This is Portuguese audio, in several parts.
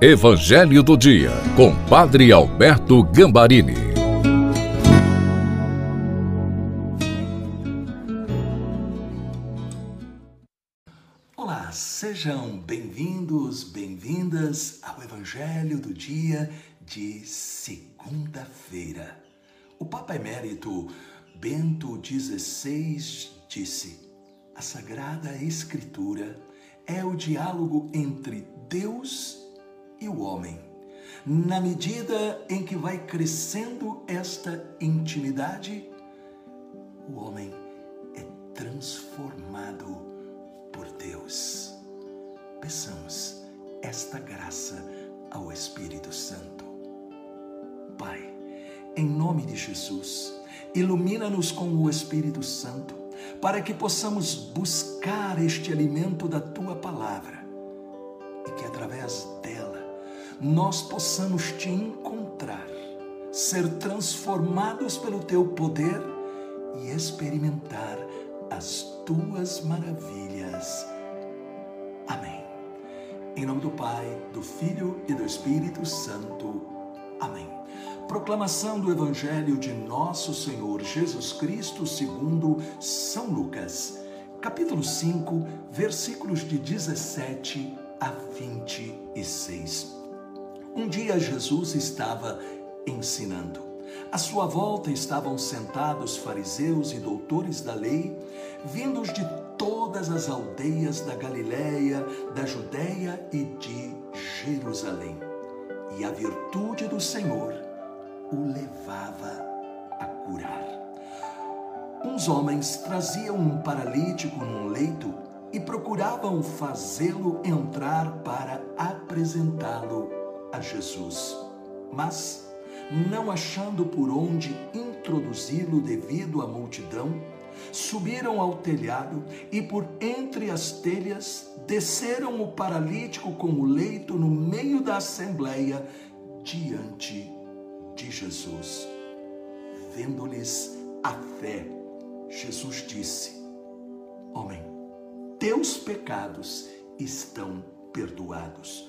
Evangelho do Dia, com Padre Alberto Gambarini. Olá, sejam bem-vindos, bem-vindas ao Evangelho do Dia de segunda-feira. O Papa Emérito Bento XVI disse: a Sagrada Escritura é o diálogo entre Deus e e o homem. Na medida em que vai crescendo esta intimidade, o homem é transformado por Deus. Peçamos esta graça ao Espírito Santo. Pai, em nome de Jesus, ilumina-nos com o Espírito Santo, para que possamos buscar este alimento da tua palavra e que através dela nós possamos te encontrar, ser transformados pelo teu poder e experimentar as tuas maravilhas. Amém. Em nome do Pai, do Filho e do Espírito Santo. Amém. Proclamação do Evangelho de Nosso Senhor Jesus Cristo segundo São Lucas, capítulo 5, versículos de 17 a 26. Um dia Jesus estava ensinando. À sua volta estavam sentados fariseus e doutores da lei, vindos de todas as aldeias da Galiléia, da Judéia e de Jerusalém. E a virtude do Senhor o levava a curar. Uns homens traziam um paralítico num leito e procuravam fazê-lo entrar para apresentá-lo a Jesus, mas, não achando por onde introduzi-lo devido à multidão, subiram ao telhado e por entre as telhas desceram o paralítico com o leito no meio da assembleia diante de Jesus. Vendo-lhes a fé, Jesus disse: Homem, teus pecados estão perdoados.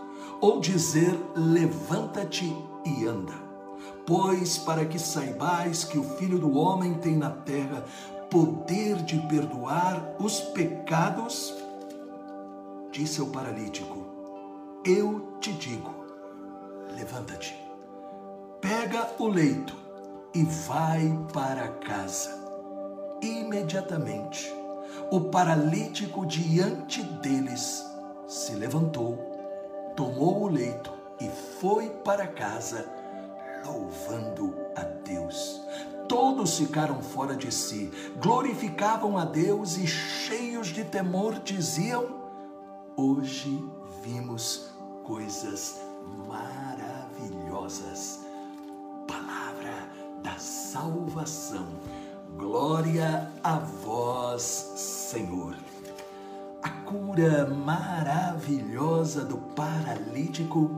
Ou dizer: levanta-te e anda. Pois para que saibais que o Filho do Homem tem na terra poder de perdoar os pecados, disse ao paralítico: Eu te digo, levanta-te, pega o leito e vai para casa. Imediatamente, o paralítico diante deles se levantou tomou o leito e foi para casa, louvando a Deus. Todos ficaram fora de si, glorificavam a Deus e, cheios de temor, diziam: Hoje vimos coisas maravilhosas. Palavra da salvação. Glória a vós, Senhor cura maravilhosa do paralítico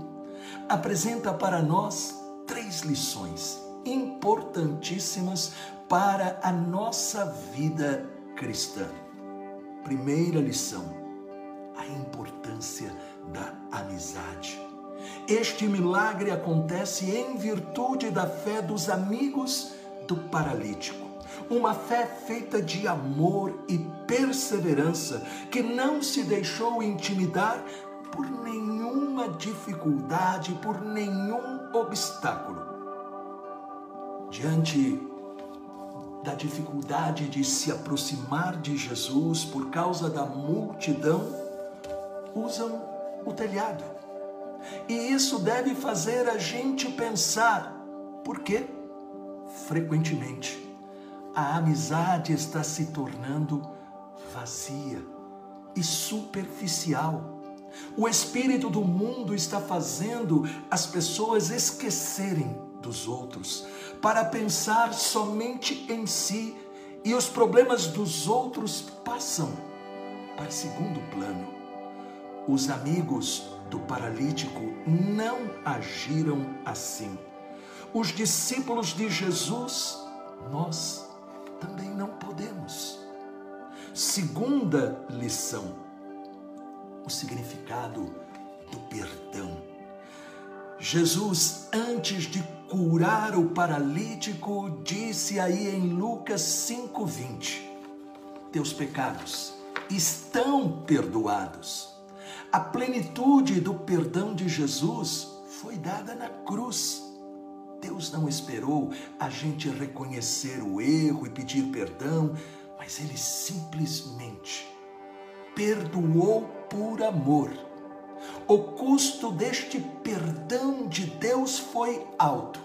apresenta para nós três lições importantíssimas para a nossa vida cristã. Primeira lição: a importância da amizade. Este milagre acontece em virtude da fé dos amigos do paralítico uma fé feita de amor e perseverança, que não se deixou intimidar por nenhuma dificuldade, por nenhum obstáculo. Diante da dificuldade de se aproximar de Jesus por causa da multidão, usam o telhado. E isso deve fazer a gente pensar, por quê? Frequentemente a amizade está se tornando vazia e superficial. O espírito do mundo está fazendo as pessoas esquecerem dos outros, para pensar somente em si, e os problemas dos outros passam para segundo plano. Os amigos do paralítico não agiram assim. Os discípulos de Jesus, nós também não podemos. Segunda lição: o significado do perdão. Jesus, antes de curar o paralítico, disse aí em Lucas 5:20: Teus pecados estão perdoados. A plenitude do perdão de Jesus foi dada na cruz. Deus não esperou a gente reconhecer o erro e pedir perdão, mas ele simplesmente perdoou por amor. O custo deste perdão de Deus foi alto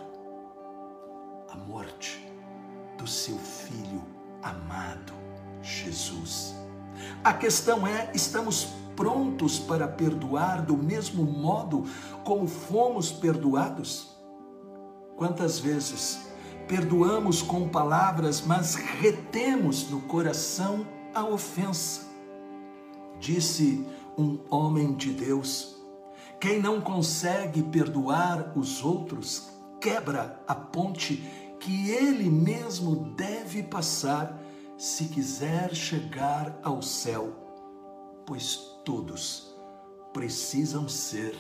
a morte do seu filho amado, Jesus. A questão é: estamos prontos para perdoar do mesmo modo como fomos perdoados? Quantas vezes perdoamos com palavras, mas retemos no coração a ofensa? Disse um homem de Deus: quem não consegue perdoar os outros, quebra a ponte que ele mesmo deve passar se quiser chegar ao céu, pois todos precisam ser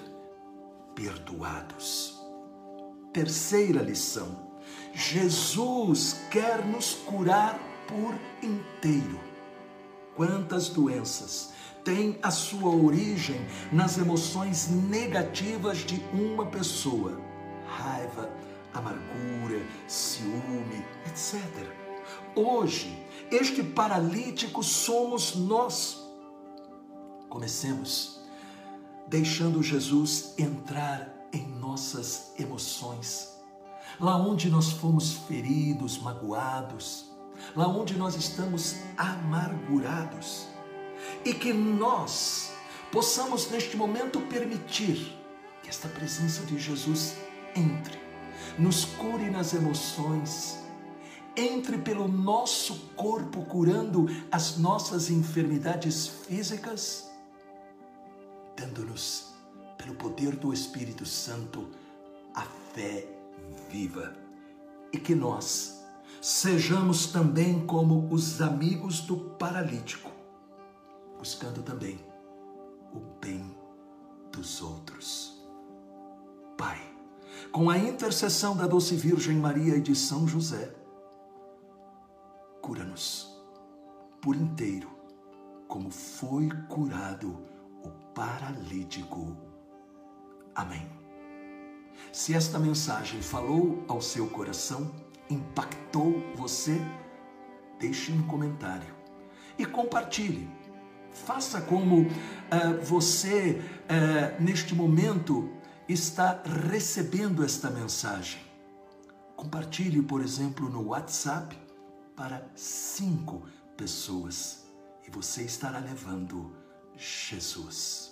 perdoados. Terceira lição: Jesus quer nos curar por inteiro. Quantas doenças têm a sua origem nas emoções negativas de uma pessoa? Raiva, amargura, ciúme, etc. Hoje, este paralítico somos nós. Comecemos deixando Jesus entrar em nossas emoções, lá onde nós fomos feridos, magoados, lá onde nós estamos amargurados, e que nós possamos neste momento permitir que esta presença de Jesus entre, nos cure nas emoções, entre pelo nosso corpo curando as nossas enfermidades físicas, dando-nos, pelo poder do Espírito Santo, a fé viva. E que nós sejamos também como os amigos do paralítico, buscando também o bem dos outros. Pai, com a intercessão da doce Virgem Maria e de São José, cura-nos por inteiro, como foi curado o paralítico. Amém. Se esta mensagem falou ao seu coração, impactou você, deixe um comentário e compartilhe. Faça como uh, você, uh, neste momento, está recebendo esta mensagem. Compartilhe, por exemplo, no WhatsApp para cinco pessoas e você estará levando Jesus.